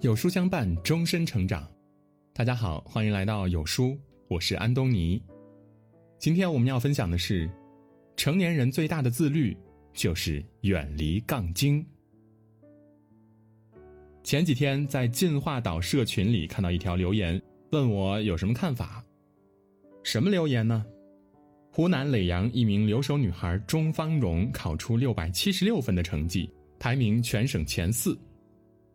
有书相伴，终身成长。大家好，欢迎来到有书，我是安东尼。今天我们要分享的是，成年人最大的自律就是远离杠精。前几天在进化岛社群里看到一条留言，问我有什么看法。什么留言呢？湖南耒阳一名留守女孩钟芳蓉考出六百七十六分的成绩，排名全省前四。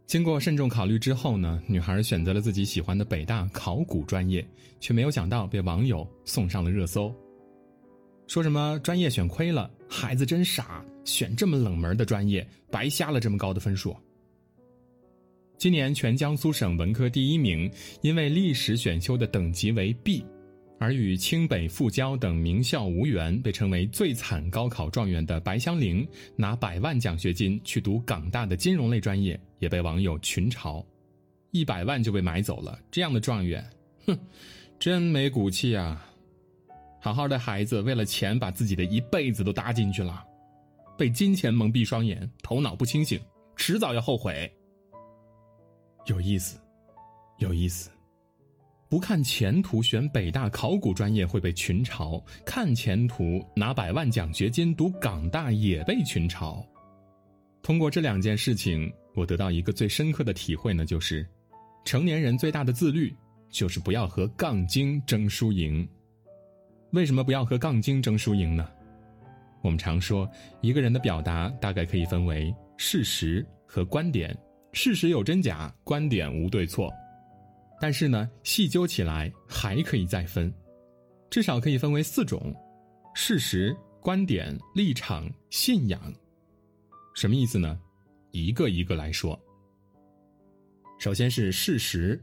经过慎重考虑之后呢，女孩选择了自己喜欢的北大考古专业，却没有想到被网友送上了热搜。说什么专业选亏了，孩子真傻，选这么冷门的专业，白瞎了这么高的分数。今年全江苏省文科第一名，因为历史选修的等级为 B。而与清北复交等名校无缘，被称为最惨高考状元的白香菱，拿百万奖学金去读港大的金融类专业，也被网友群嘲，一百万就被买走了，这样的状元，哼，真没骨气啊！好好的孩子，为了钱把自己的一辈子都搭进去了，被金钱蒙蔽双眼，头脑不清醒，迟早要后悔。有意思，有意思。不看前途选北大考古专业会被群嘲，看前途拿百万奖学金读港大也被群嘲。通过这两件事情，我得到一个最深刻的体会呢，就是，成年人最大的自律就是不要和杠精争输赢。为什么不要和杠精争输赢呢？我们常说，一个人的表达大概可以分为事实和观点，事实有真假，观点无对错。但是呢，细究起来还可以再分，至少可以分为四种：事实、观点、立场、信仰。什么意思呢？一个一个来说。首先是事实，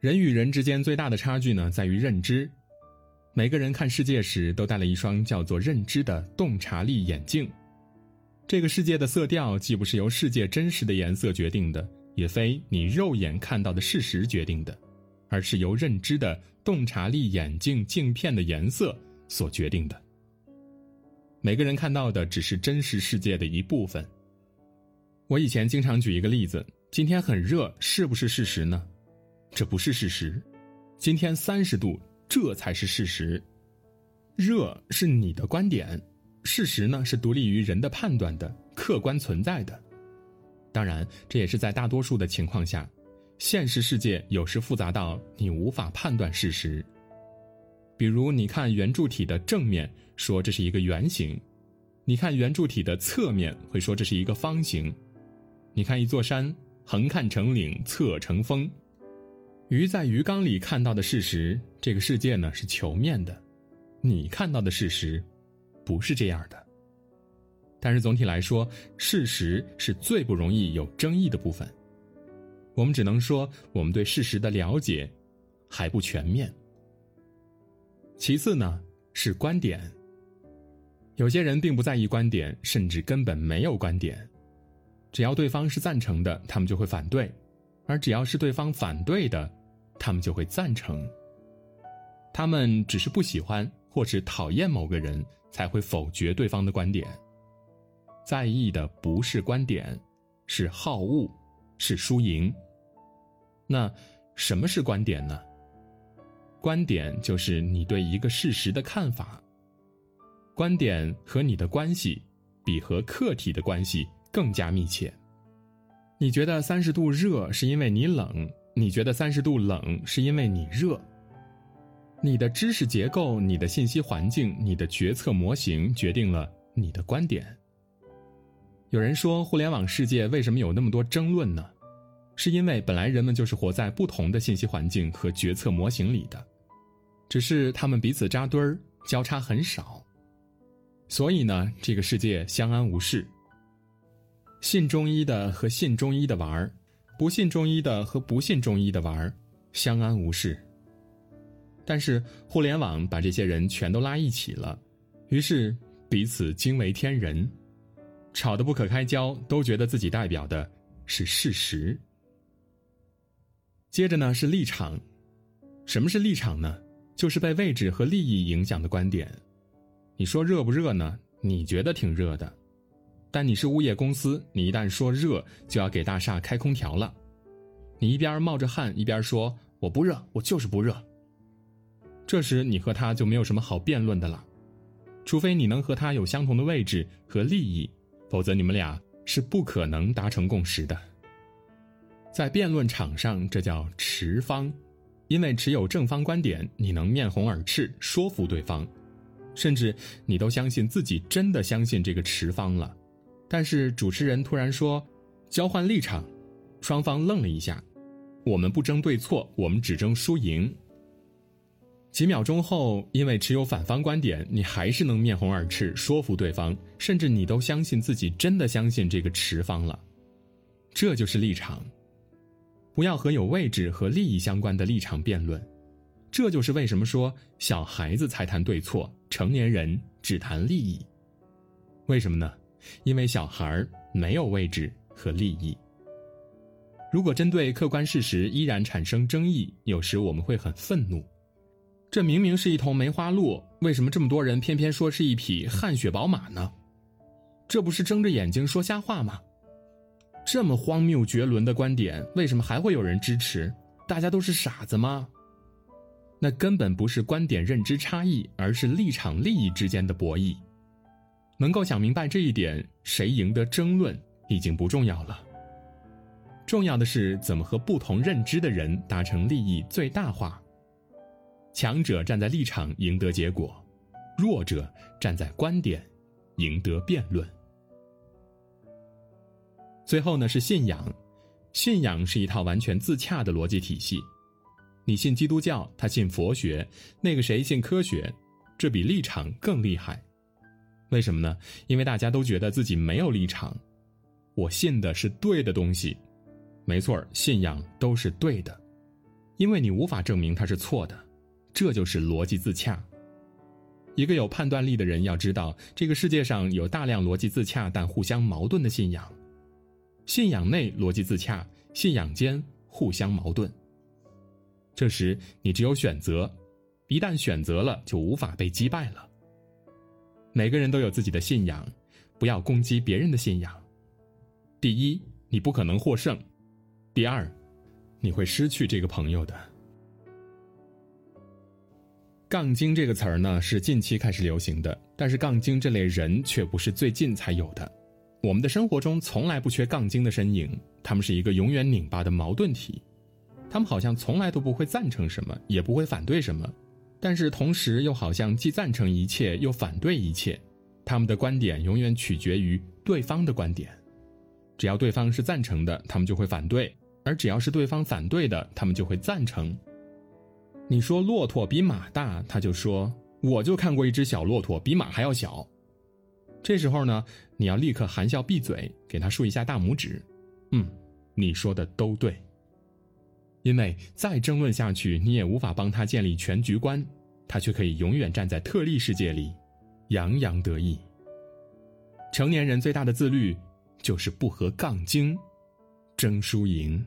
人与人之间最大的差距呢，在于认知。每个人看世界时都戴了一双叫做认知的洞察力眼镜。这个世界的色调既不是由世界真实的颜色决定的。也非你肉眼看到的事实决定的，而是由认知的洞察力眼镜镜片的颜色所决定的。每个人看到的只是真实世界的一部分。我以前经常举一个例子：今天很热，是不是事实呢？这不是事实。今天三十度，这才是事实。热是你的观点，事实呢是独立于人的判断的，客观存在的。当然，这也是在大多数的情况下，现实世界有时复杂到你无法判断事实。比如，你看圆柱体的正面，说这是一个圆形；你看圆柱体的侧面，会说这是一个方形。你看一座山，横看成岭，侧成峰。鱼在鱼缸里看到的事实，这个世界呢是球面的，你看到的事实，不是这样的。但是总体来说，事实是最不容易有争议的部分。我们只能说，我们对事实的了解还不全面。其次呢，是观点。有些人并不在意观点，甚至根本没有观点。只要对方是赞成的，他们就会反对；而只要是对方反对的，他们就会赞成。他们只是不喜欢或是讨厌某个人，才会否决对方的观点。在意的不是观点，是好恶，是输赢。那什么是观点呢？观点就是你对一个事实的看法。观点和你的关系，比和客体的关系更加密切。你觉得三十度热是因为你冷，你觉得三十度冷是因为你热。你的知识结构、你的信息环境、你的决策模型，决定了你的观点。有人说，互联网世界为什么有那么多争论呢？是因为本来人们就是活在不同的信息环境和决策模型里的，只是他们彼此扎堆儿，交叉很少。所以呢，这个世界相安无事。信中医的和信中医的玩儿，不信中医的和不信中医的玩儿，相安无事。但是互联网把这些人全都拉一起了，于是彼此惊为天人。吵得不可开交，都觉得自己代表的是事实。接着呢是立场，什么是立场呢？就是被位置和利益影响的观点。你说热不热呢？你觉得挺热的，但你是物业公司，你一旦说热，就要给大厦开空调了。你一边冒着汗一边说我不热，我就是不热。这时你和他就没有什么好辩论的了，除非你能和他有相同的位置和利益，否则你们俩是不可能达成共识的。在辩论场上，这叫持方，因为持有正方观点，你能面红耳赤说服对方，甚至你都相信自己真的相信这个持方了。但是主持人突然说：“交换立场。”双方愣了一下，我们不争对错，我们只争输赢。几秒钟后，因为持有反方观点，你还是能面红耳赤说服对方，甚至你都相信自己真的相信这个持方了。这就是立场。不要和有位置和利益相关的立场辩论。这就是为什么说小孩子才谈对错，成年人只谈利益。为什么呢？因为小孩没有位置和利益。如果针对客观事实依然产生争议，有时我们会很愤怒。这明明是一头梅花鹿，为什么这么多人偏偏说是一匹汗血宝马呢？这不是睁着眼睛说瞎话吗？这么荒谬绝伦的观点，为什么还会有人支持？大家都是傻子吗？那根本不是观点认知差异，而是立场利益之间的博弈。能够想明白这一点，谁赢得争论已经不重要了。重要的是怎么和不同认知的人达成利益最大化。强者站在立场赢得结果，弱者站在观点赢得辩论。最后呢是信仰，信仰是一套完全自洽的逻辑体系。你信基督教，他信佛学，那个谁信科学，这比立场更厉害。为什么呢？因为大家都觉得自己没有立场，我信的是对的东西。没错，信仰都是对的，因为你无法证明它是错的，这就是逻辑自洽。一个有判断力的人要知道，这个世界上有大量逻辑自洽但互相矛盾的信仰，信仰内逻辑自洽，信仰间互相矛盾。这时你只有选择，一旦选择了，就无法被击败了。每个人都有自己的信仰，不要攻击别人的信仰。第一，你不可能获胜。第二，你会失去这个朋友的。杠精这个词儿呢，是近期开始流行的，但是杠精这类人却不是最近才有的。我们的生活中从来不缺杠精的身影，他们是一个永远拧巴的矛盾体。他们好像从来都不会赞成什么，也不会反对什么，但是同时又好像既赞成一切，又反对一切。他们的观点永远取决于对方的观点，只要对方是赞成的，他们就会反对。而只要是对方反对的，他们就会赞成。你说骆驼比马大，他就说我就看过一只小骆驼，比马还要小。这时候呢，你要立刻含笑闭嘴，给他竖一下大拇指。嗯，你说的都对。因为再争论下去，你也无法帮他建立全局观，他却可以永远站在特例世界里，洋洋得意。成年人最大的自律，就是不和杠精争输赢。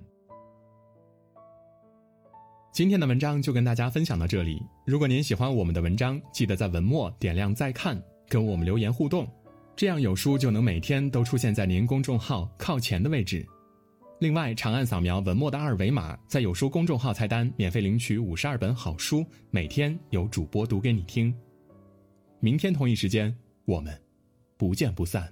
今天的文章就跟大家分享到这里。如果您喜欢我们的文章，记得在文末点亮再看，跟我们留言互动，这样有书就能每天都出现在您公众号靠前的位置。另外，长按扫描文末的二维码，在有书公众号菜单免费领取五十二本好书，每天有主播读给你听。明天同一时间，我们不见不散。